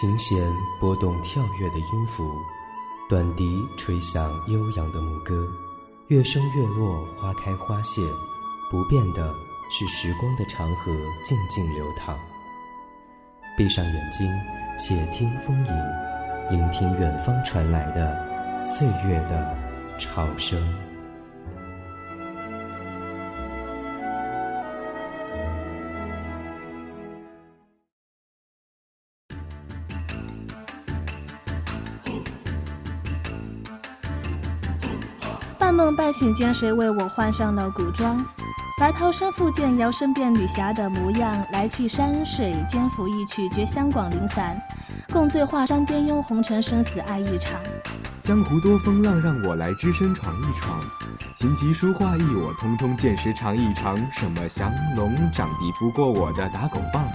琴弦拨动跳跃的音符，短笛吹响悠扬的牧歌，月升月落，花开花谢，不变的是时光的长河静静流淌。闭上眼睛，且听风吟，聆听远方传来的岁月的潮声。醒间，谁为我换上了古装？白袍身复见，摇身变女侠的模样。来去山水，肩抚一曲绝香广陵散。共醉华山巅，拥红尘生死爱一场。江湖多风浪，让我来只身闯一闯。琴棋书画艺，我通通见识尝一尝。什么降龙掌敌不过我的打狗棒？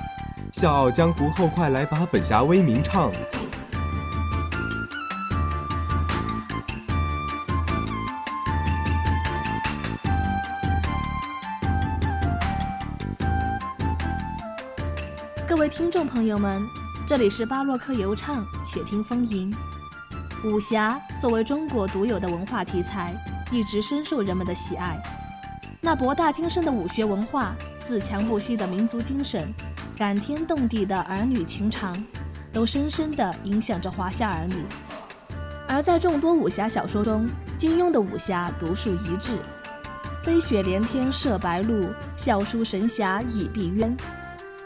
笑傲江湖后，快来把本侠威名唱。朋友们，这里是巴洛克游唱，且听风吟。武侠作为中国独有的文化题材，一直深受人们的喜爱。那博大精深的武学文化，自强不息的民族精神，感天动地的儿女情长，都深深地影响着华夏儿女。而在众多武侠小说中，金庸的武侠独树一帜，飞雪连天射白鹿，笑书神侠倚碧鸳。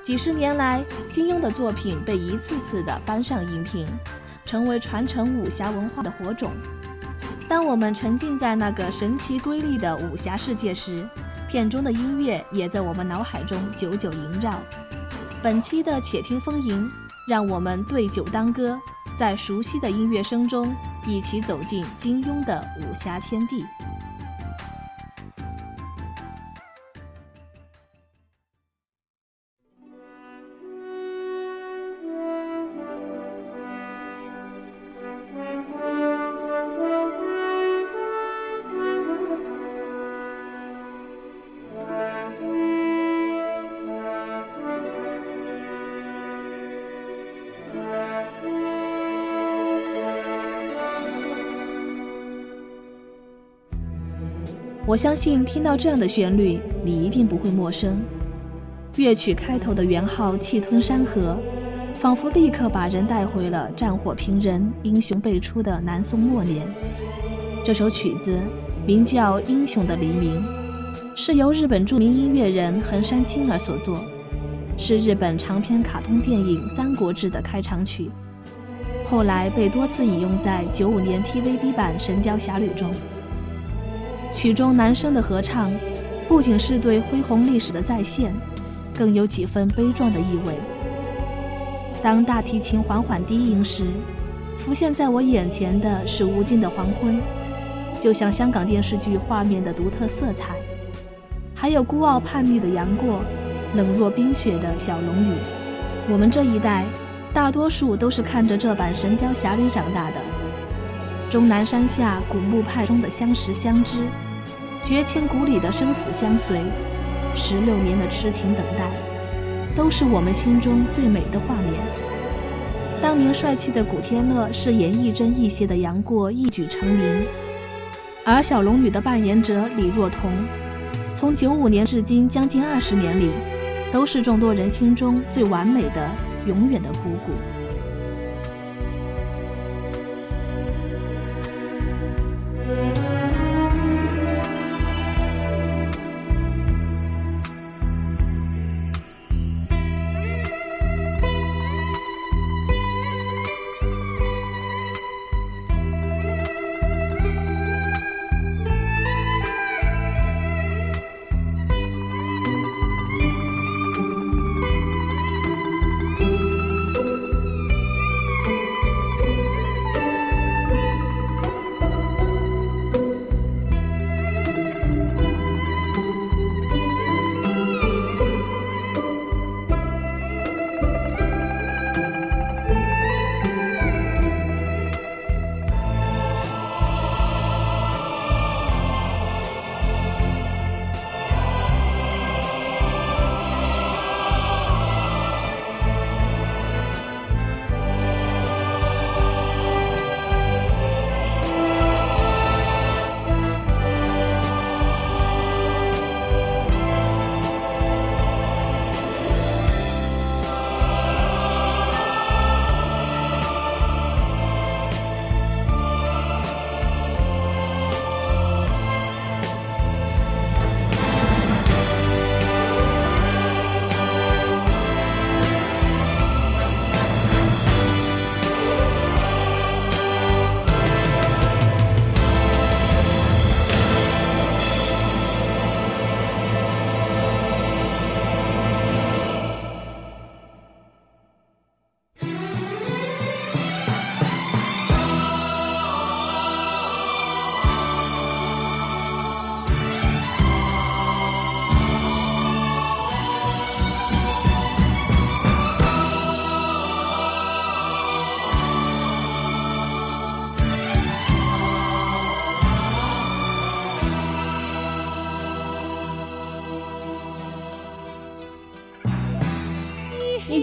几十年来，金庸的作品被一次次的搬上荧屏，成为传承武侠文化的火种。当我们沉浸在那个神奇瑰丽的武侠世界时，片中的音乐也在我们脑海中久久萦绕。本期的《且听风吟》，让我们对酒当歌，在熟悉的音乐声中，一起走进金庸的武侠天地。我相信听到这样的旋律，你一定不会陌生。乐曲开头的元号气吞山河，仿佛立刻把人带回了战火频仍、英雄辈出的南宋末年。这首曲子名叫《英雄的黎明》，是由日本著名音乐人横山金儿所作，是日本长篇卡通电影《三国志》的开场曲，后来被多次引用在九五年 TVB 版《神雕侠侣》中。曲中男声的合唱，不仅是对恢宏历史的再现，更有几分悲壮的意味。当大提琴缓缓低吟时，浮现在我眼前的是无尽的黄昏，就像香港电视剧画面的独特色彩，还有孤傲叛逆的杨过，冷若冰雪的小龙女。我们这一代，大多数都是看着这版《神雕侠侣》长大的。终南山下古墓派中的相识相知，绝情谷里的生死相随，十六年的痴情等待，都是我们心中最美的画面。当年帅气的古天乐饰演亦真亦邪的杨过一举成名，而小龙女的扮演者李若彤，从九五年至今将近二十年里，都是众多人心中最完美的、永远的姑姑。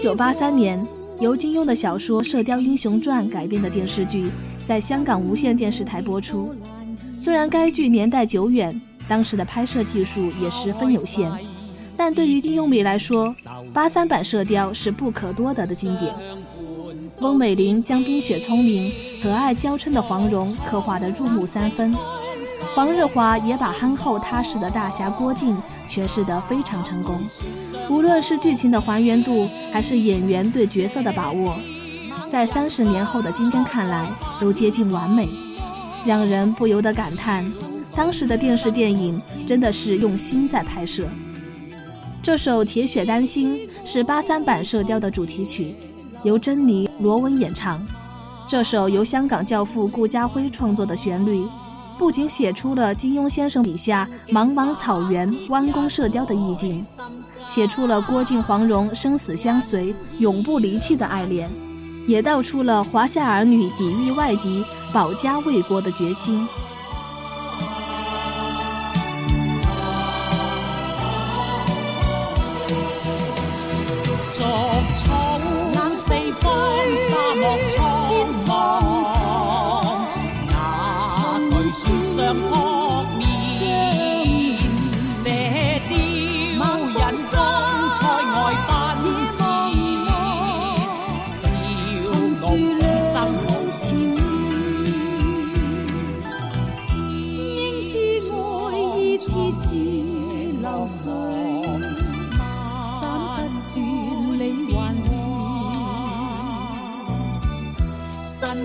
一九八三年，由金庸的小说《射雕英雄传》改编的电视剧在香港无线电视台播出。虽然该剧年代久远，当时的拍摄技术也十分有限，但对于金庸迷来说，八三版《射雕》是不可多得的经典。翁美玲将冰雪聪明、和蔼娇嗔的黄蓉刻画得入木三分，黄日华也把憨厚踏实的大侠郭靖诠释得非常成功。无论是剧情的还原度，还是演员对角色的把握，在三十年后的今天看来，都接近完美，让人不由得感叹，当时的电视电影真的是用心在拍摄。这首《铁血丹心》是八三版《射雕》的主题曲。由珍妮、罗文演唱，这首由香港教父顾嘉辉创作的旋律，不仅写出了金庸先生笔下茫茫草原、弯弓射雕的意境，写出了郭靖、黄蓉生死相随、永不离弃的爱恋，也道出了华夏儿女抵御外敌、保家卫国的决心。四方沙漠苍哪惧世上扑面？射雕引风塞外奔驰，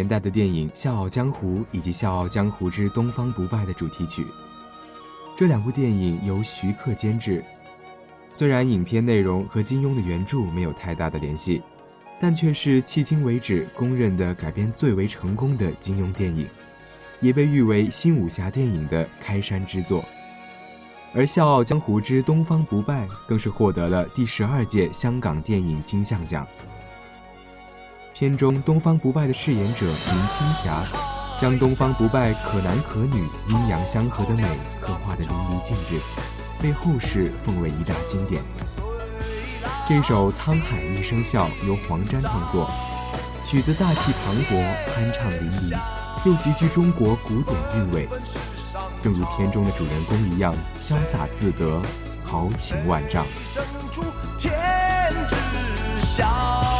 年代的电影《笑傲江湖》以及《笑傲江湖之东方不败》的主题曲，这两部电影由徐克监制。虽然影片内容和金庸的原著没有太大的联系，但却是迄今为止公认的改编最为成功的金庸电影，也被誉为新武侠电影的开山之作。而《笑傲江湖之东方不败》更是获得了第十二届香港电影金像奖。片中东方不败的饰演者林青霞，将东方不败可男可女、阴阳相合的美刻画得淋漓尽致，被后世奉为一大经典。这首《沧海一声笑》由黄沾创作，曲子大气磅礴、酣畅淋漓，又极具中国古典韵味，正如片中的主人公一样潇洒自得、豪情万丈。二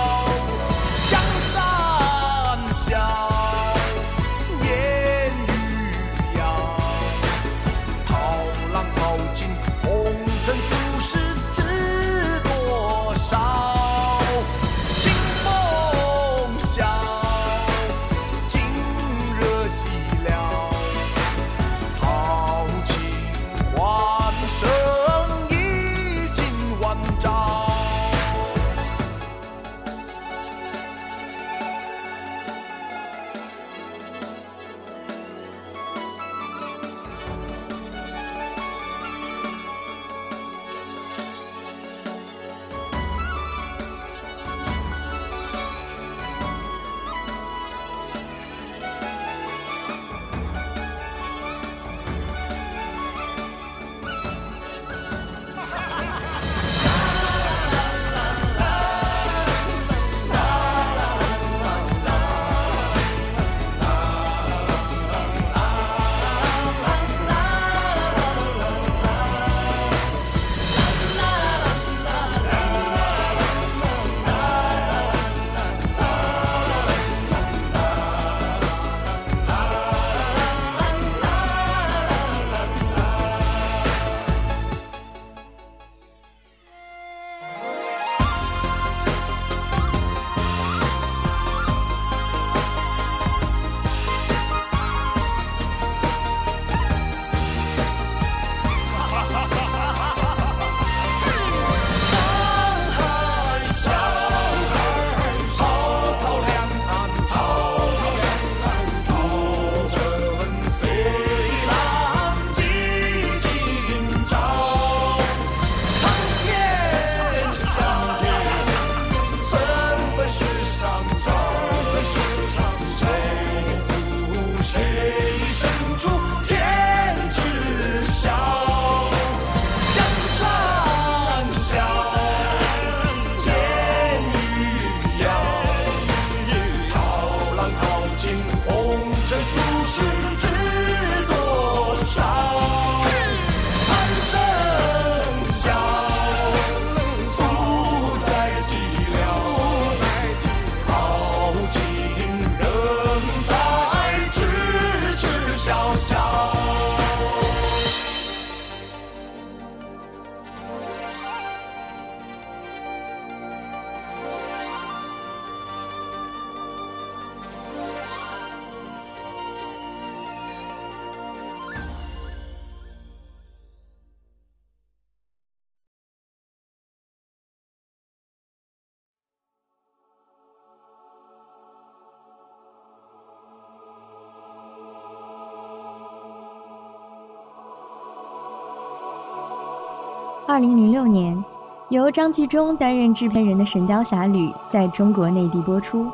零零六年，由张纪中担任制片人的《神雕侠侣》在中国内地播出。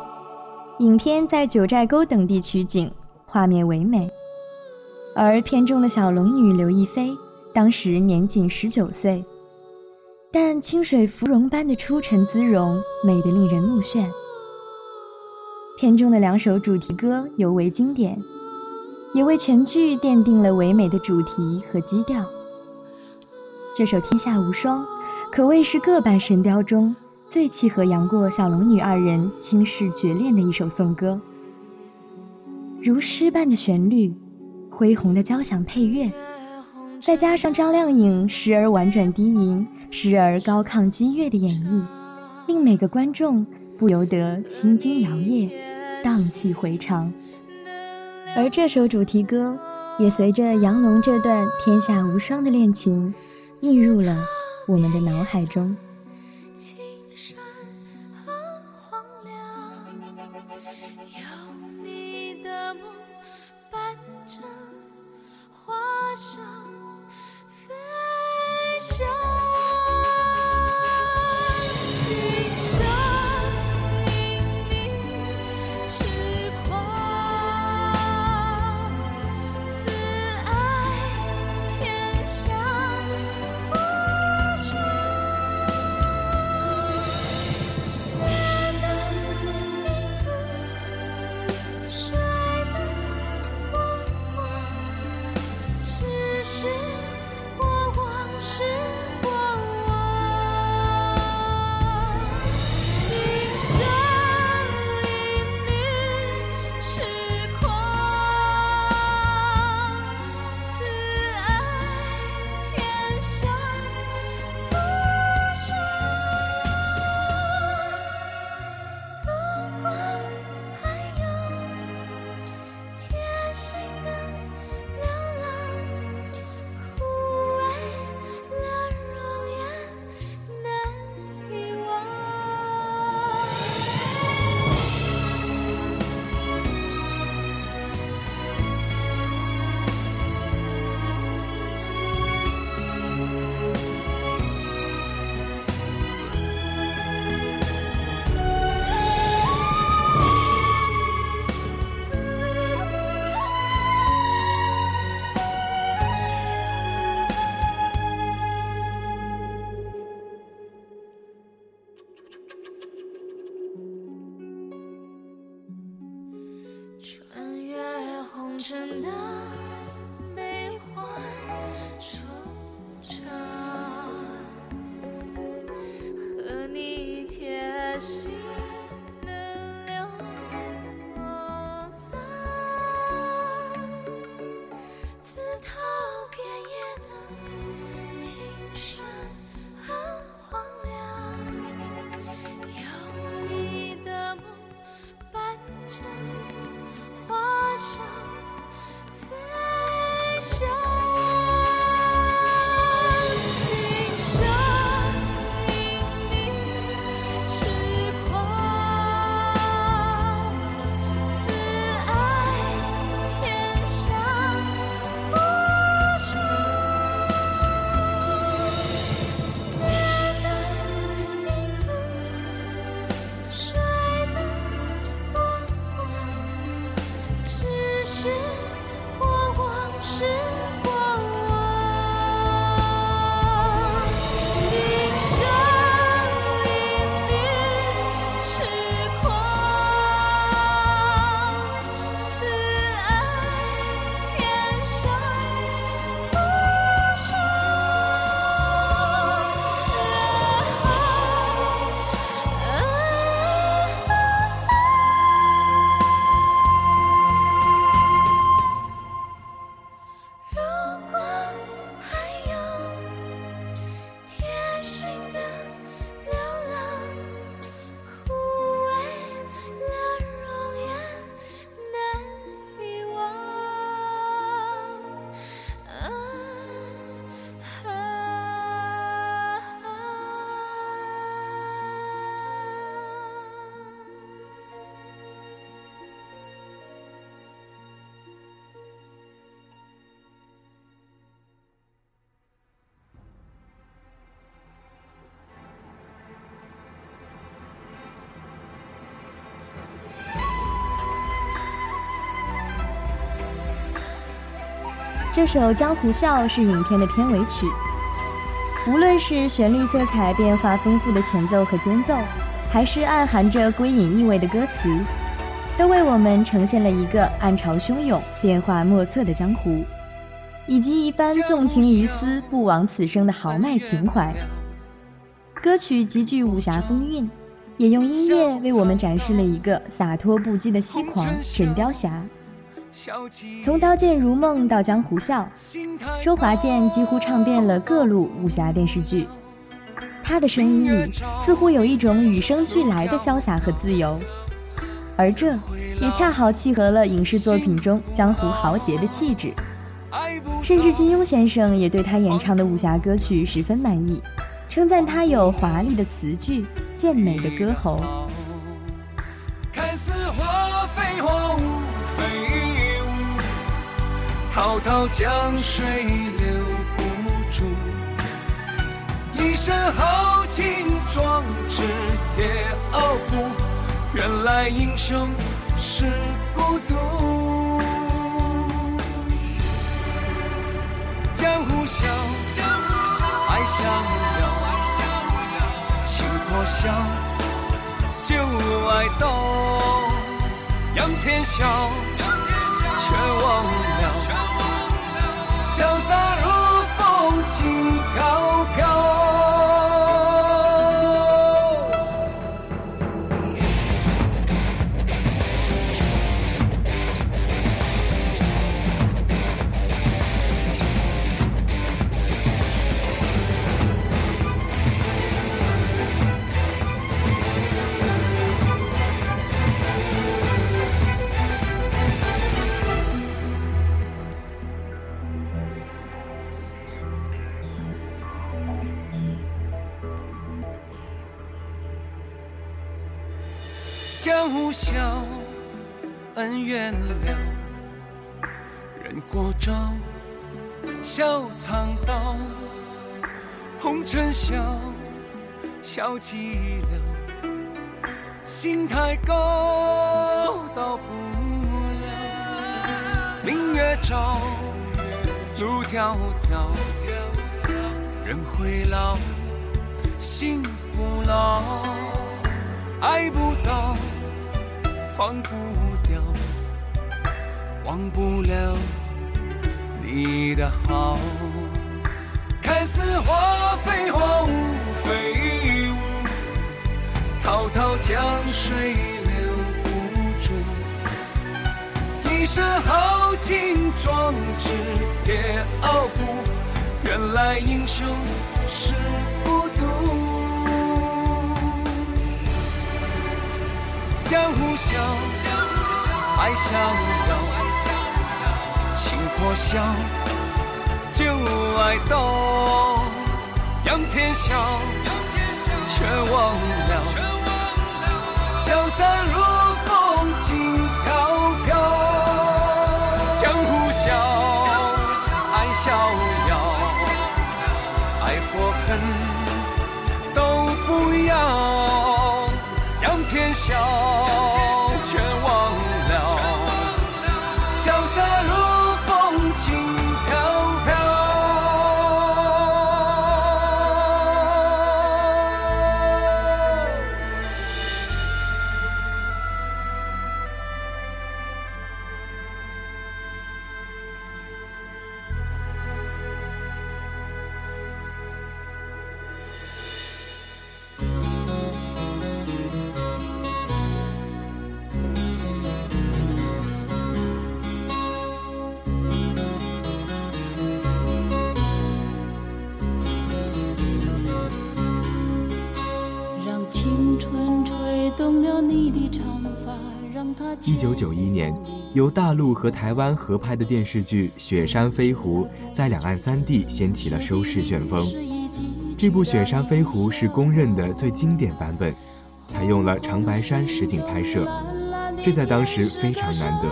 影片在九寨沟等地取景，画面唯美。而片中的小龙女刘亦菲，当时年仅十九岁，但清水芙蓉般的出尘姿容，美得令人目眩。片中的两首主题歌尤为经典，也为全剧奠定了唯美的主题和基调。这首《天下无双》可谓是各版神雕中最契合杨过、小龙女二人倾世绝恋的一首颂歌，如诗般的旋律。恢宏的交响配乐，再加上张靓颖时而婉转低吟，时而高亢激越的演绎，令每个观众不由得心惊摇曳，荡气回肠。而这首主题歌，也随着杨龙这段天下无双的恋情，映入了我们的脑海中。这首《江湖笑》是影片的片尾曲。无论是旋律色彩变化丰富的前奏和间奏，还是暗含着归隐意味的歌词，都为我们呈现了一个暗潮汹涌、变化莫测的江湖，以及一番纵情于斯、不枉此生的豪迈情怀。歌曲极具武侠风韵，也用音乐为我们展示了一个洒脱不羁的西狂神雕侠。从《刀剑如梦》到《江湖笑》，周华健几乎唱遍了各路武侠电视剧。他的声音里似乎有一种与生俱来的潇洒和自由，而这也恰好契合了影视作品中江湖豪杰的气质。甚至金庸先生也对他演唱的武侠歌曲十分满意，称赞他有华丽的词句、健美的歌喉。滔滔江水留不住，一身豪情壮志铁傲骨。原来英雄是孤独。江湖笑，爱逍遥，情破晓，旧爱动，仰天笑，恩怨了，人过招，笑藏刀。红尘笑，笑寂寥，心太高，到不了。明月照，路迢迢，人会老，心不老，爱不到。放不掉，忘不了你的好。看似花非花，雾非雾，滔滔江水留不住。一身豪情壮志铁傲骨，原来英雄是孤独。江湖笑，爱笑遥，情破晓，旧爱到，仰天笑，却忘了，潇洒如一九九一年，由大陆和台湾合拍的电视剧《雪山飞狐》在两岸三地掀起了收视旋风。这部《雪山飞狐》是公认的最经典版本，采用了长白山实景拍摄，这在当时非常难得。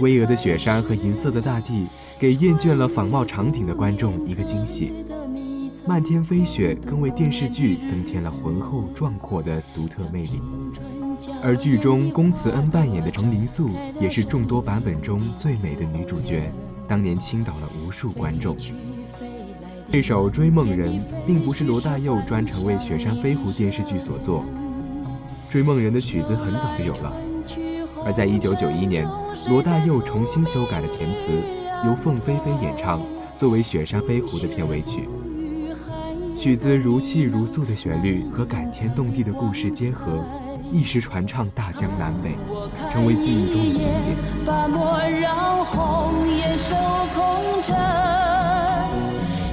巍峨的雪山和银色的大地，给厌倦了仿冒场景的观众一个惊喜。漫天飞雪更为电视剧增添了浑厚壮阔的独特魅力。而剧中龚慈恩扮演的程灵素，也是众多版本中最美的女主角。当年倾倒了无数观众。这首《追梦人》并不是罗大佑专程为《雪山飞狐》电视剧所作，《追梦人》的曲子很早就有了，而在1991年，罗大佑重新修改了填词，由凤飞飞演唱，作为《雪山飞狐》的片尾曲。曲子如泣如诉的旋律和感天动地的故事结合，一时传唱大江南北，成为记忆中的经典。把莫让红颜守空枕，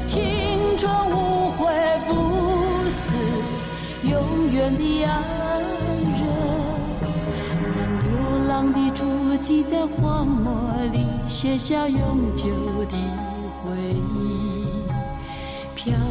青春无悔不死，永远的爱人。让流浪的足迹在荒漠里写下永久的回忆。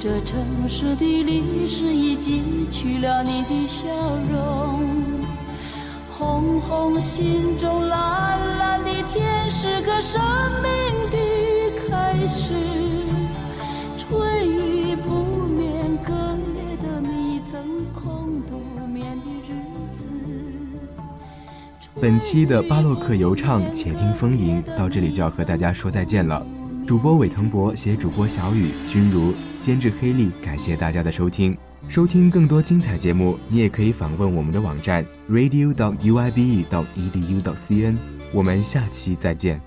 这城市的历史已记取了你的笑容。红红心中，蓝蓝的天，是个生命的开始。春雨不眠，隔夜的你曾空独眠的日子。本期的巴洛克游唱，且听风吟到这里就要和大家说再见了。主播韦腾博，携主播小雨、君如，监制黑利，感谢大家的收听。收听更多精彩节目，你也可以访问我们的网站 radio.uibe.edu.cn。我们下期再见。